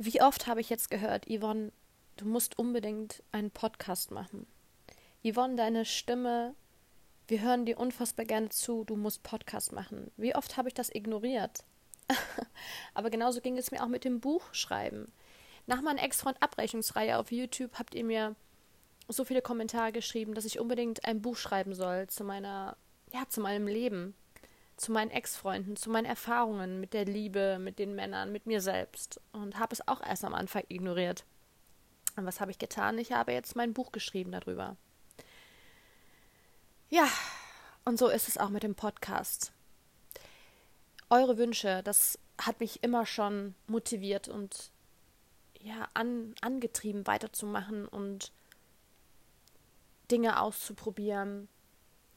Wie oft habe ich jetzt gehört, Yvonne, du musst unbedingt einen Podcast machen. Yvonne, deine Stimme, wir hören dir unfassbar gerne zu, du musst Podcast machen. Wie oft habe ich das ignoriert? Aber genauso ging es mir auch mit dem Buchschreiben. Nach meiner Ex-Freund Abrechnungsreihe auf YouTube habt ihr mir so viele Kommentare geschrieben, dass ich unbedingt ein Buch schreiben soll zu meiner, ja, zu meinem Leben, zu meinen Ex-Freunden, zu meinen Erfahrungen mit der Liebe, mit den Männern, mit mir selbst und habe es auch erst am Anfang ignoriert. Und was habe ich getan? Ich habe jetzt mein Buch geschrieben darüber. Ja, und so ist es auch mit dem Podcast. Eure Wünsche, das hat mich immer schon motiviert und ja, an, angetrieben, weiterzumachen und Dinge auszuprobieren.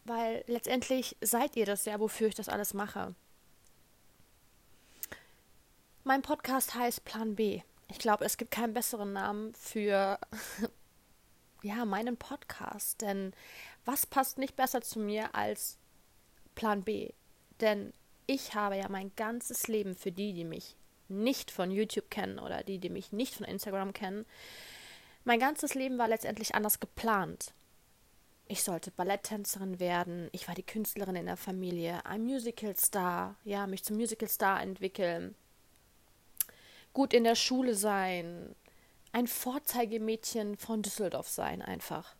Weil letztendlich seid ihr das ja, wofür ich das alles mache. Mein Podcast heißt Plan B. Ich glaube, es gibt keinen besseren Namen für ja, meinen Podcast. Denn was passt nicht besser zu mir als Plan B? Denn ich habe ja mein ganzes Leben für die, die mich nicht von YouTube kennen oder die, die mich nicht von Instagram kennen, mein ganzes Leben war letztendlich anders geplant. Ich sollte Balletttänzerin werden, ich war die Künstlerin in der Familie, ein Musicalstar, ja, mich zum Musicalstar entwickeln, gut in der Schule sein, ein Vorzeigemädchen von Düsseldorf sein einfach.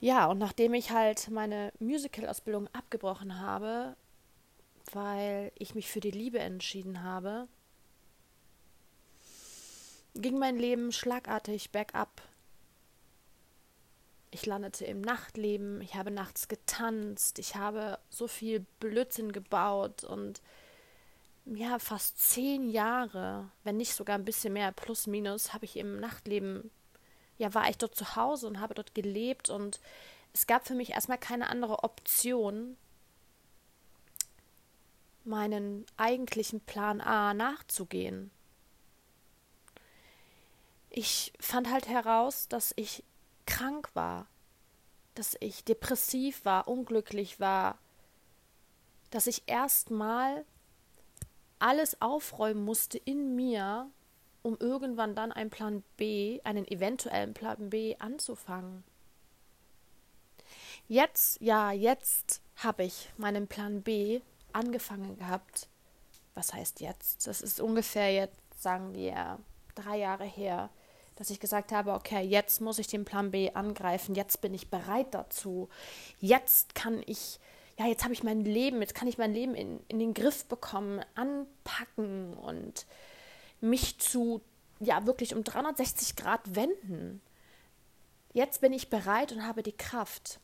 Ja, und nachdem ich halt meine Musical-Ausbildung abgebrochen habe, weil ich mich für die Liebe entschieden habe, ging mein Leben schlagartig bergab. Ich landete im Nachtleben, ich habe nachts getanzt, ich habe so viel Blödsinn gebaut und ja, fast zehn Jahre, wenn nicht sogar ein bisschen mehr, plus minus, habe ich im Nachtleben, ja, war ich dort zu Hause und habe dort gelebt und es gab für mich erstmal keine andere Option, meinen eigentlichen Plan A nachzugehen. Ich fand halt heraus, dass ich krank war, dass ich depressiv war, unglücklich war, dass ich erstmal alles aufräumen musste in mir, um irgendwann dann einen Plan B, einen eventuellen Plan B anzufangen. Jetzt, ja, jetzt habe ich meinen Plan B angefangen gehabt. Was heißt jetzt? Das ist ungefähr jetzt, sagen wir, drei Jahre her, dass ich gesagt habe, okay, jetzt muss ich den Plan B angreifen, jetzt bin ich bereit dazu, jetzt kann ich, ja, jetzt habe ich mein Leben, jetzt kann ich mein Leben in, in den Griff bekommen, anpacken und mich zu, ja, wirklich um 360 Grad wenden. Jetzt bin ich bereit und habe die Kraft.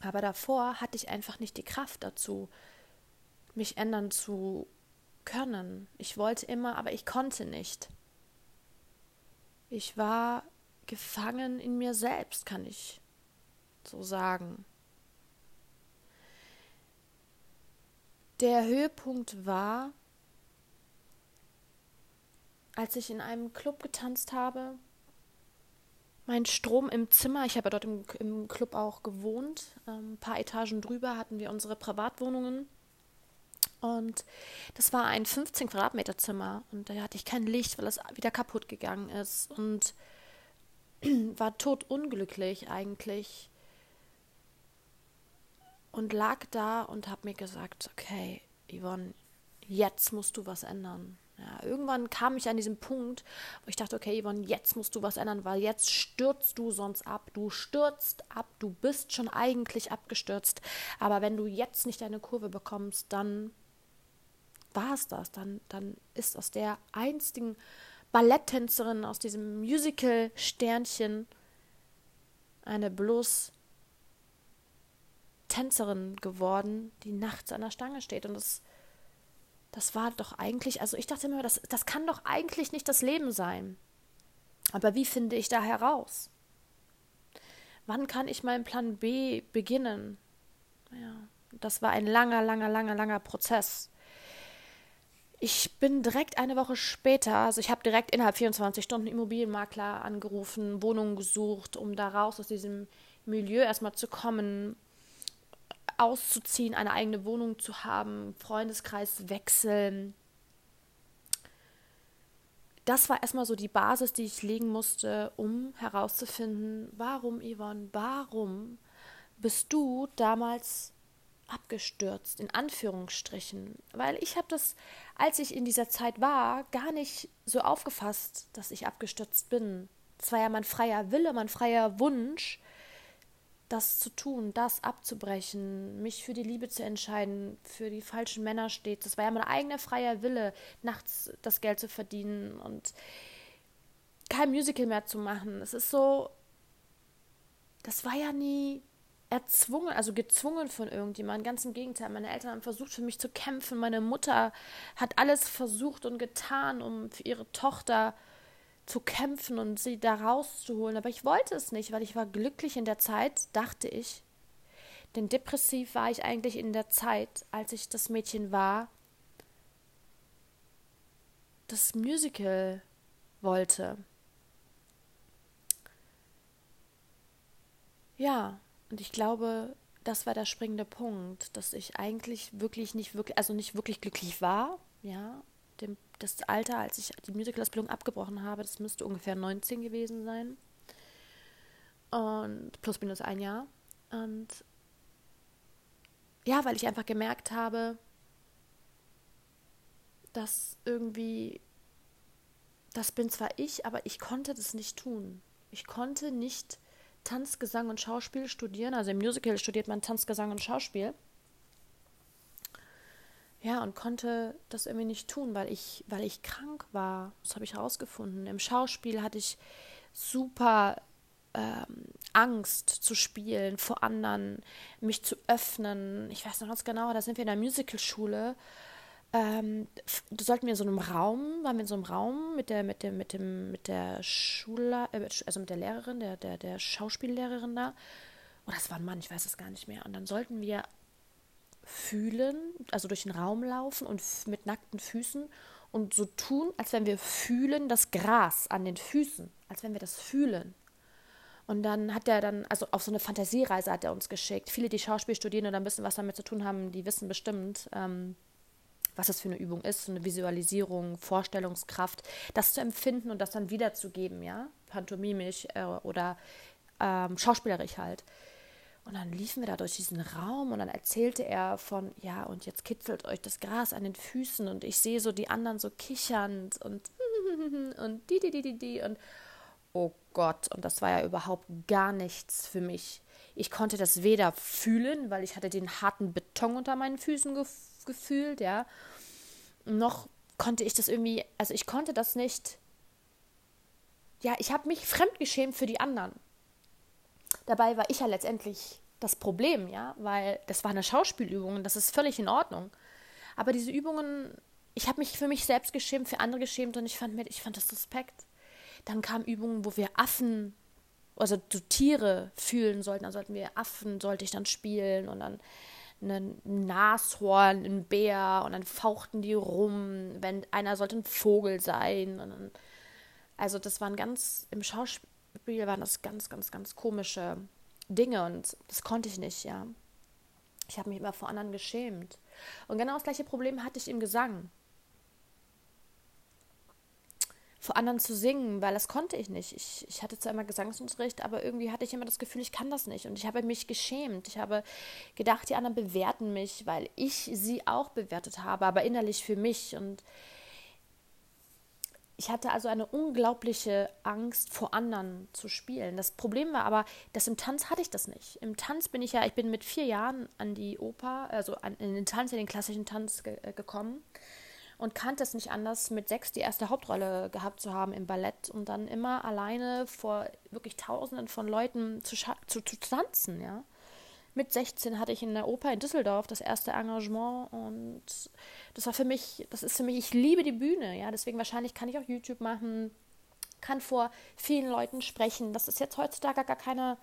Aber davor hatte ich einfach nicht die Kraft dazu mich ändern zu können. Ich wollte immer, aber ich konnte nicht. Ich war gefangen in mir selbst, kann ich so sagen. Der Höhepunkt war, als ich in einem Club getanzt habe, mein Strom im Zimmer, ich habe dort im, im Club auch gewohnt, ähm, ein paar Etagen drüber hatten wir unsere Privatwohnungen. Und das war ein 15 Quadratmeter Zimmer und da hatte ich kein Licht, weil es wieder kaputt gegangen ist und war totunglücklich eigentlich und lag da und habe mir gesagt, okay, Yvonne, jetzt musst du was ändern. Ja, irgendwann kam ich an diesen Punkt, wo ich dachte, okay, Yvonne, jetzt musst du was ändern, weil jetzt stürzt du sonst ab. Du stürzt ab, du bist schon eigentlich abgestürzt. Aber wenn du jetzt nicht deine Kurve bekommst, dann war es das. Dann, dann ist aus der einstigen Balletttänzerin, aus diesem Musical-Sternchen eine bloß Tänzerin geworden, die nachts an der Stange steht. Und das, das war doch eigentlich, also ich dachte immer, das, das kann doch eigentlich nicht das Leben sein. Aber wie finde ich da heraus? Wann kann ich meinen Plan B beginnen? Ja, das war ein langer, langer, langer, langer Prozess. Ich bin direkt eine Woche später, also ich habe direkt innerhalb 24 Stunden Immobilienmakler angerufen, Wohnungen gesucht, um da raus aus diesem Milieu erstmal zu kommen, auszuziehen, eine eigene Wohnung zu haben, Freundeskreis wechseln. das war erstmal so die Basis, die ich legen musste, um herauszufinden, warum, Yvonne, warum bist du damals abgestürzt, in Anführungsstrichen. Weil ich habe das, als ich in dieser Zeit war, gar nicht so aufgefasst, dass ich abgestürzt bin. Es war ja mein freier Wille, mein freier Wunsch, das zu tun, das abzubrechen, mich für die Liebe zu entscheiden, für die falschen Männer steht. Das war ja mein eigener freier Wille, nachts das Geld zu verdienen und kein Musical mehr zu machen. Es ist so, das war ja nie erzwungen, also gezwungen von irgendjemandem. Ganz im Gegenteil. Meine Eltern haben versucht, für mich zu kämpfen. Meine Mutter hat alles versucht und getan, um für ihre Tochter zu kämpfen und sie da rauszuholen. Aber ich wollte es nicht, weil ich war glücklich in der Zeit, dachte ich. Denn depressiv war ich eigentlich in der Zeit, als ich das Mädchen war, das Musical wollte. Ja, und ich glaube, das war der springende Punkt, dass ich eigentlich wirklich nicht wirklich, also nicht wirklich glücklich war, ja. Dem, das Alter, als ich die Musicalausbildung abgebrochen habe, das müsste ungefähr 19 gewesen sein. Und plus minus ein Jahr. Und ja, weil ich einfach gemerkt habe, dass irgendwie, das bin zwar ich, aber ich konnte das nicht tun. Ich konnte nicht Tanz, Gesang und Schauspiel studieren. Also im Musical studiert man Tanz, Gesang und Schauspiel. Ja, und konnte das irgendwie nicht tun, weil ich, weil ich krank war. Das habe ich herausgefunden. Im Schauspiel hatte ich super ähm, Angst zu spielen, vor anderen, mich zu öffnen. Ich weiß noch ganz genau, da sind wir in der Musicalschule ähm, sollten wir in so einem Raum, waren wir in so einem Raum mit der, mit dem, mit dem, mit der Schule, äh, also mit der Lehrerin, der, der, der Schauspiellehrerin da. Oder das war ein Mann, ich weiß es gar nicht mehr. Und dann sollten wir fühlen, also durch den Raum laufen und mit nackten Füßen und so tun, als wenn wir fühlen das Gras an den Füßen, als wenn wir das fühlen. Und dann hat er dann, also auf so eine Fantasiereise hat er uns geschickt. Viele, die Schauspiel studieren oder ein bisschen was damit zu tun haben, die wissen bestimmt, ähm, was das für eine Übung ist, so eine Visualisierung, Vorstellungskraft, das zu empfinden und das dann wiederzugeben, ja, pantomimisch äh, oder ähm, schauspielerisch halt. Und dann liefen wir da durch diesen Raum und dann erzählte er von, ja, und jetzt kitzelt euch das Gras an den Füßen und ich sehe so die anderen so kichernd und und die, die, die, die, die und oh Gott, und das war ja überhaupt gar nichts für mich. Ich konnte das weder fühlen, weil ich hatte den harten Beton unter meinen Füßen gefühlt gefühlt, ja. Noch konnte ich das irgendwie, also ich konnte das nicht, ja, ich habe mich fremdgeschämt für die anderen. Dabei war ich ja letztendlich das Problem, ja, weil das war eine Schauspielübung und das ist völlig in Ordnung. Aber diese Übungen, ich habe mich für mich selbst geschämt, für andere geschämt und ich fand, ich fand das suspekt. Dann kamen Übungen, wo wir Affen, also Tiere fühlen sollten. Dann sollten wir Affen, sollte ich dann spielen und dann ein Nashorn, ein Bär und dann fauchten die rum, wenn einer sollte ein Vogel sein. Dann, also das waren ganz, im Schauspiel waren das ganz, ganz, ganz komische Dinge und das konnte ich nicht, ja. Ich habe mich immer vor anderen geschämt. Und genau das gleiche Problem hatte ich im Gesang vor anderen zu singen, weil das konnte ich nicht. Ich, ich hatte zwar immer Gesangsunterricht, aber irgendwie hatte ich immer das Gefühl, ich kann das nicht. Und ich habe mich geschämt. Ich habe gedacht, die anderen bewerten mich, weil ich sie auch bewertet habe, aber innerlich für mich. Und ich hatte also eine unglaubliche Angst, vor anderen zu spielen. Das Problem war aber, dass im Tanz hatte ich das nicht. Im Tanz bin ich ja, ich bin mit vier Jahren an die Oper, also an, in den Tanz, in den klassischen Tanz ge äh, gekommen und kannte es nicht anders, mit sechs die erste Hauptrolle gehabt zu haben im Ballett und dann immer alleine vor wirklich Tausenden von Leuten zu, zu, zu tanzen, ja. Mit 16 hatte ich in der Oper in Düsseldorf das erste Engagement und das war für mich, das ist für mich, ich liebe die Bühne, ja, deswegen wahrscheinlich kann ich auch YouTube machen, kann vor vielen Leuten sprechen. Das ist jetzt heutzutage gar keine,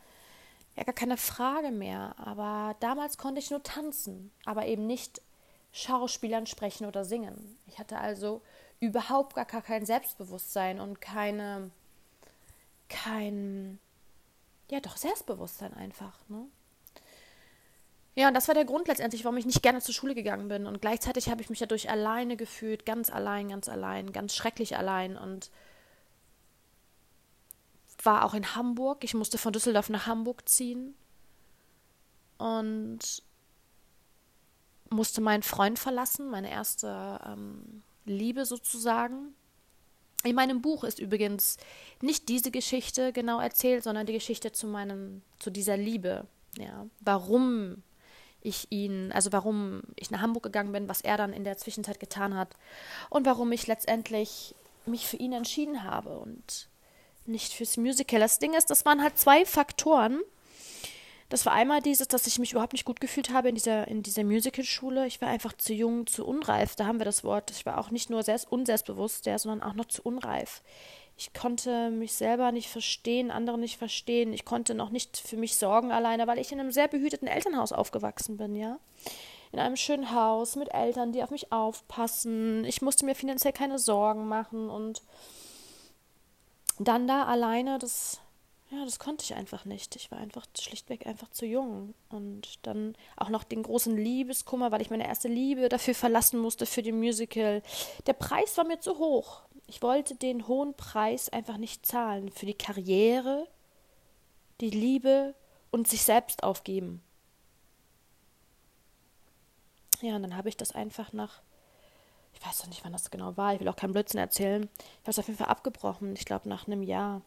ja, gar keine Frage mehr. Aber damals konnte ich nur tanzen, aber eben nicht Schauspielern sprechen oder singen. Ich hatte also überhaupt gar kein Selbstbewusstsein und keine, kein, ja doch Selbstbewusstsein einfach. Ne? Ja, und das war der Grund letztendlich, warum ich nicht gerne zur Schule gegangen bin. Und gleichzeitig habe ich mich dadurch alleine gefühlt, ganz allein, ganz allein, ganz schrecklich allein. Und war auch in Hamburg. Ich musste von Düsseldorf nach Hamburg ziehen. Und musste meinen Freund verlassen, meine erste ähm, Liebe sozusagen. In meinem Buch ist übrigens nicht diese Geschichte genau erzählt, sondern die Geschichte zu meinem, zu dieser Liebe. Ja, warum ich ihn, also warum ich nach Hamburg gegangen bin, was er dann in der Zwischenzeit getan hat und warum ich letztendlich mich für ihn entschieden habe und nicht fürs Musical. Das Ding ist, das waren halt zwei Faktoren, das war einmal dieses, dass ich mich überhaupt nicht gut gefühlt habe in dieser, in dieser Musicalschule. Ich war einfach zu jung, zu unreif. Da haben wir das Wort. Ich war auch nicht nur selbst unselbstbewusst, ja, sondern auch noch zu unreif. Ich konnte mich selber nicht verstehen, andere nicht verstehen. Ich konnte noch nicht für mich sorgen alleine, weil ich in einem sehr behüteten Elternhaus aufgewachsen bin, ja. In einem schönen Haus mit Eltern, die auf mich aufpassen. Ich musste mir finanziell keine Sorgen machen und dann da alleine, das ja, das konnte ich einfach nicht. Ich war einfach schlichtweg einfach zu jung. Und dann auch noch den großen Liebeskummer, weil ich meine erste Liebe dafür verlassen musste für den Musical. Der Preis war mir zu hoch. Ich wollte den hohen Preis einfach nicht zahlen. Für die Karriere, die Liebe und sich selbst aufgeben. Ja, und dann habe ich das einfach nach, ich weiß noch nicht, wann das genau war, ich will auch keinen Blödsinn erzählen. Ich habe es auf jeden Fall abgebrochen, ich glaube nach einem Jahr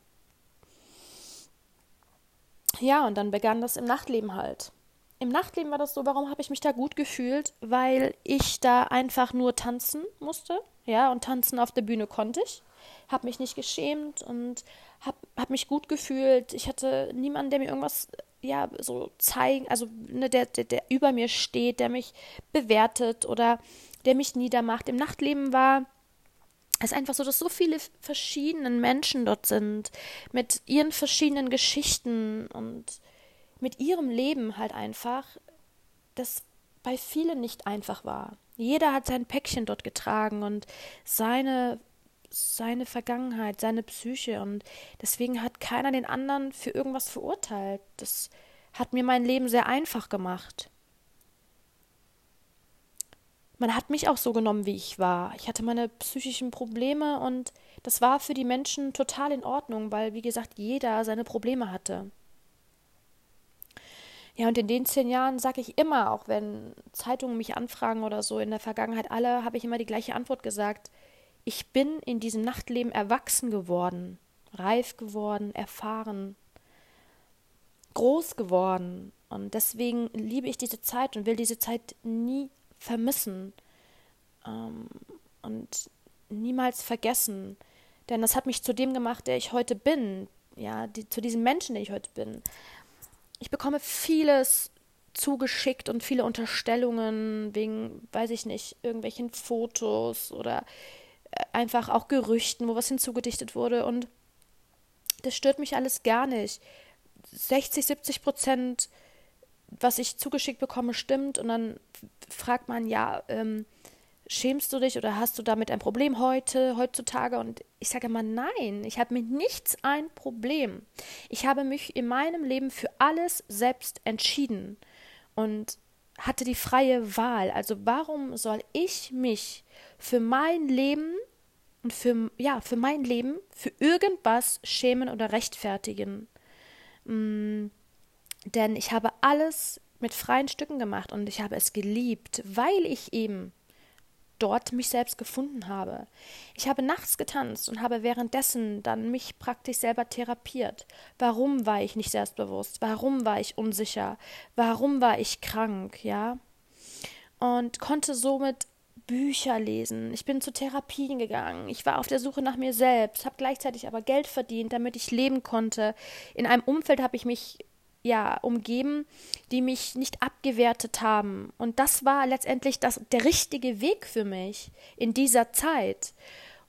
ja, und dann begann das im Nachtleben halt. Im Nachtleben war das so, warum habe ich mich da gut gefühlt? Weil ich da einfach nur tanzen musste, ja, und tanzen auf der Bühne konnte ich. Habe mich nicht geschämt und habe hab mich gut gefühlt. Ich hatte niemanden, der mir irgendwas, ja, so zeigen, also ne, der, der, der über mir steht, der mich bewertet oder der mich niedermacht. Im Nachtleben war es ist einfach so, dass so viele verschiedene Menschen dort sind, mit ihren verschiedenen Geschichten und mit ihrem Leben halt einfach, das bei vielen nicht einfach war. Jeder hat sein Päckchen dort getragen und seine seine Vergangenheit, seine Psyche und deswegen hat keiner den anderen für irgendwas verurteilt. Das hat mir mein Leben sehr einfach gemacht man hat mich auch so genommen, wie ich war. Ich hatte meine psychischen Probleme und das war für die Menschen total in Ordnung, weil, wie gesagt, jeder seine Probleme hatte. Ja, und in den zehn Jahren sage ich immer, auch wenn Zeitungen mich anfragen oder so in der Vergangenheit, alle habe ich immer die gleiche Antwort gesagt. Ich bin in diesem Nachtleben erwachsen geworden, reif geworden, erfahren, groß geworden. Und deswegen liebe ich diese Zeit und will diese Zeit nie vermissen ähm, und niemals vergessen. Denn das hat mich zu dem gemacht, der ich heute bin. Ja, die, zu diesem Menschen, der ich heute bin. Ich bekomme vieles zugeschickt und viele Unterstellungen wegen, weiß ich nicht, irgendwelchen Fotos oder äh, einfach auch Gerüchten, wo was hinzugedichtet wurde. Und das stört mich alles gar nicht. 60, 70 Prozent was ich zugeschickt bekomme, stimmt. Und dann fragt man, ja, ähm, schämst du dich oder hast du damit ein Problem heute, heutzutage? Und ich sage immer, nein, ich habe mit nichts ein Problem. Ich habe mich in meinem Leben für alles selbst entschieden und hatte die freie Wahl. Also warum soll ich mich für mein Leben und für, ja, für mein Leben, für irgendwas schämen oder rechtfertigen? Hm denn ich habe alles mit freien Stücken gemacht und ich habe es geliebt, weil ich eben dort mich selbst gefunden habe. Ich habe nachts getanzt und habe währenddessen dann mich praktisch selber therapiert. Warum war ich nicht selbstbewusst? Warum war ich unsicher? Warum war ich krank? Ja. Und konnte somit Bücher lesen. Ich bin zu Therapien gegangen. Ich war auf der Suche nach mir selbst, habe gleichzeitig aber Geld verdient, damit ich leben konnte. In einem Umfeld habe ich mich ja, umgeben, die mich nicht abgewertet haben. Und das war letztendlich das, der richtige Weg für mich in dieser Zeit.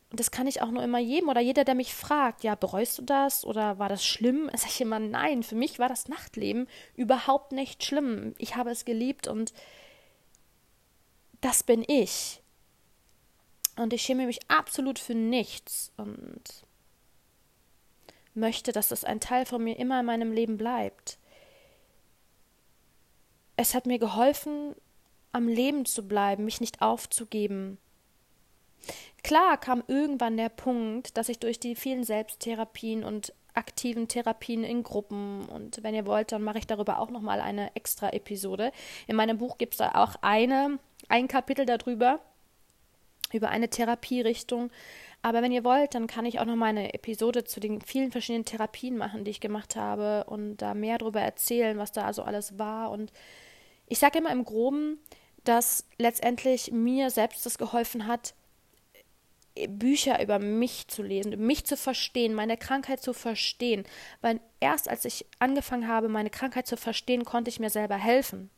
Und das kann ich auch nur immer jedem oder jeder, der mich fragt, ja, bereust du das oder war das schlimm? Sag ich immer, nein, für mich war das Nachtleben überhaupt nicht schlimm. Ich habe es geliebt und das bin ich. Und ich schäme mich absolut für nichts und möchte, dass das ein Teil von mir immer in meinem Leben bleibt. Es hat mir geholfen, am Leben zu bleiben, mich nicht aufzugeben. Klar kam irgendwann der Punkt, dass ich durch die vielen Selbsttherapien und aktiven Therapien in Gruppen und wenn ihr wollt, dann mache ich darüber auch nochmal eine extra Episode. In meinem Buch gibt es da auch eine, ein Kapitel darüber, über eine Therapierichtung. Aber wenn ihr wollt, dann kann ich auch noch mal eine Episode zu den vielen verschiedenen Therapien machen, die ich gemacht habe und da mehr darüber erzählen, was da also alles war. Und ich sage immer im Groben, dass letztendlich mir selbst das geholfen hat, Bücher über mich zu lesen, mich zu verstehen, meine Krankheit zu verstehen. Weil erst als ich angefangen habe, meine Krankheit zu verstehen, konnte ich mir selber helfen.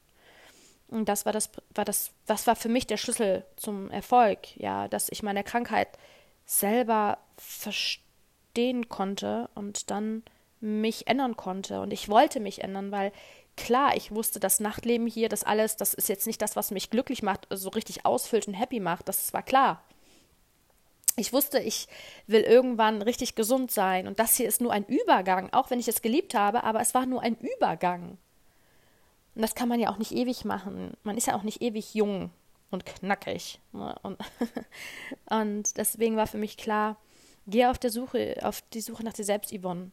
Und das war das, war das, was war für mich der Schlüssel zum Erfolg, ja, dass ich meine Krankheit selber verstehen konnte und dann mich ändern konnte. Und ich wollte mich ändern, weil klar, ich wusste, das Nachtleben hier, das alles, das ist jetzt nicht das, was mich glücklich macht, so richtig ausfüllt und happy macht. Das war klar ich wusste, ich will irgendwann richtig gesund sein und das hier ist nur ein Übergang, auch wenn ich es geliebt habe, aber es war nur ein Übergang. Und das kann man ja auch nicht ewig machen. Man ist ja auch nicht ewig jung und knackig. Ne? Und, und deswegen war für mich klar, geh auf der Suche, auf die Suche nach dir selbst, Yvonne.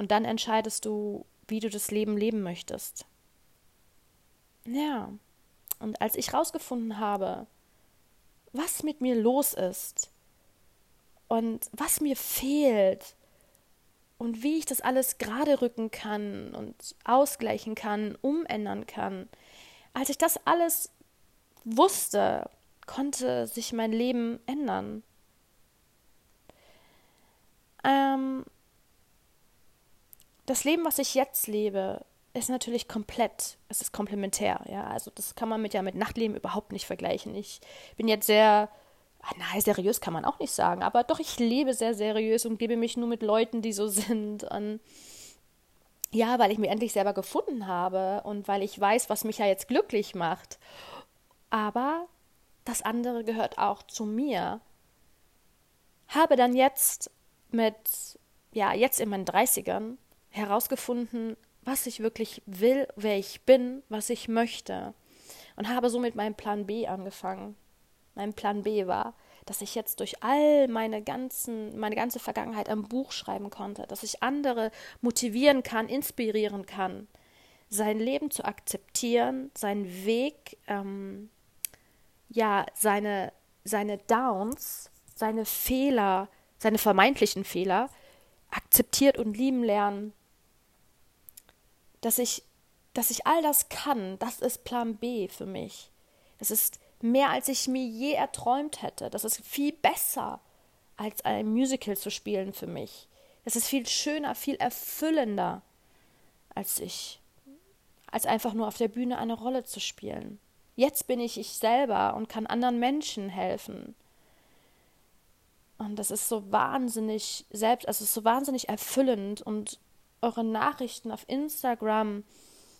Und dann entscheidest du, wie du das Leben leben möchtest. Ja. Und als ich rausgefunden habe, was mit mir los ist, und was mir fehlt und wie ich das alles gerade rücken kann und ausgleichen kann, umändern kann. Als ich das alles wusste, konnte sich mein Leben ändern. Ähm, das Leben, was ich jetzt lebe, ist natürlich komplett, es ist komplementär, ja. Also das kann man mit ja mit Nachtleben überhaupt nicht vergleichen. Ich bin jetzt sehr Ah, nein, seriös kann man auch nicht sagen, aber doch, ich lebe sehr seriös und gebe mich nur mit Leuten, die so sind. Und ja, weil ich mich endlich selber gefunden habe und weil ich weiß, was mich ja jetzt glücklich macht. Aber das andere gehört auch zu mir. Habe dann jetzt mit, ja, jetzt in meinen 30ern herausgefunden, was ich wirklich will, wer ich bin, was ich möchte. Und habe somit meinen Plan B angefangen mein Plan B war, dass ich jetzt durch all meine ganzen, meine ganze Vergangenheit ein Buch schreiben konnte, dass ich andere motivieren kann, inspirieren kann, sein Leben zu akzeptieren, seinen Weg, ähm, ja, seine, seine Downs, seine Fehler, seine vermeintlichen Fehler akzeptiert und lieben lernen, dass ich, dass ich all das kann, das ist Plan B für mich. Das ist mehr als ich mir je erträumt hätte. Das ist viel besser, als ein Musical zu spielen für mich. Das ist viel schöner, viel erfüllender, als ich, als einfach nur auf der Bühne eine Rolle zu spielen. Jetzt bin ich ich selber und kann anderen Menschen helfen. Und das ist so wahnsinnig selbst, also so wahnsinnig erfüllend und eure Nachrichten auf Instagram,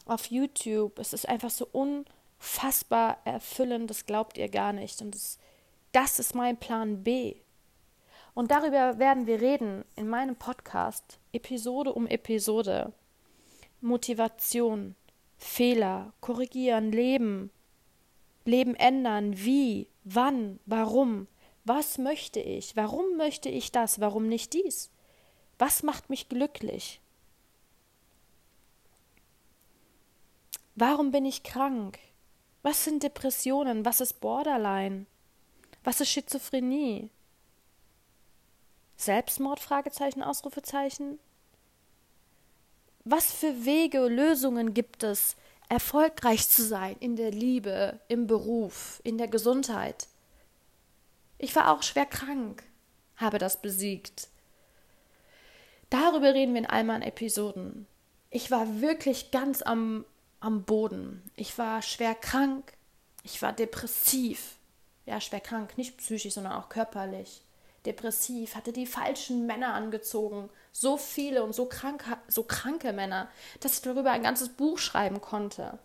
auf YouTube, es ist einfach so un fassbar erfüllend, das glaubt ihr gar nicht. Und das, das ist mein Plan B. Und darüber werden wir reden in meinem Podcast, Episode um Episode. Motivation, Fehler, korrigieren, leben, Leben ändern, wie, wann, warum, was möchte ich, warum möchte ich das, warum nicht dies, was macht mich glücklich, warum bin ich krank, was sind Depressionen? Was ist Borderline? Was ist Schizophrenie? Selbstmord? Fragezeichen, Ausrufezeichen. Was für Wege, Lösungen gibt es, erfolgreich zu sein in der Liebe, im Beruf, in der Gesundheit? Ich war auch schwer krank, habe das besiegt. Darüber reden wir in all meinen Episoden. Ich war wirklich ganz am am Boden. Ich war schwer krank, ich war depressiv. Ja, schwer krank, nicht psychisch, sondern auch körperlich. Depressiv, hatte die falschen Männer angezogen, so viele und so, krank, so kranke Männer, dass ich darüber ein ganzes Buch schreiben konnte.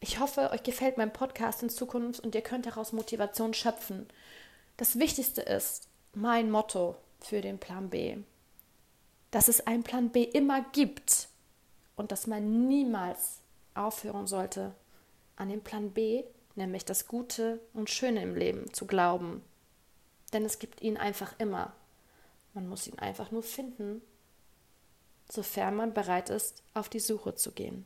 Ich hoffe, euch gefällt mein Podcast in Zukunft und ihr könnt daraus Motivation schöpfen. Das Wichtigste ist mein Motto für den Plan B, dass es einen Plan B immer gibt und dass man niemals aufhören sollte, an den Plan B, nämlich das Gute und Schöne im Leben, zu glauben. Denn es gibt ihn einfach immer. Man muss ihn einfach nur finden, sofern man bereit ist, auf die Suche zu gehen.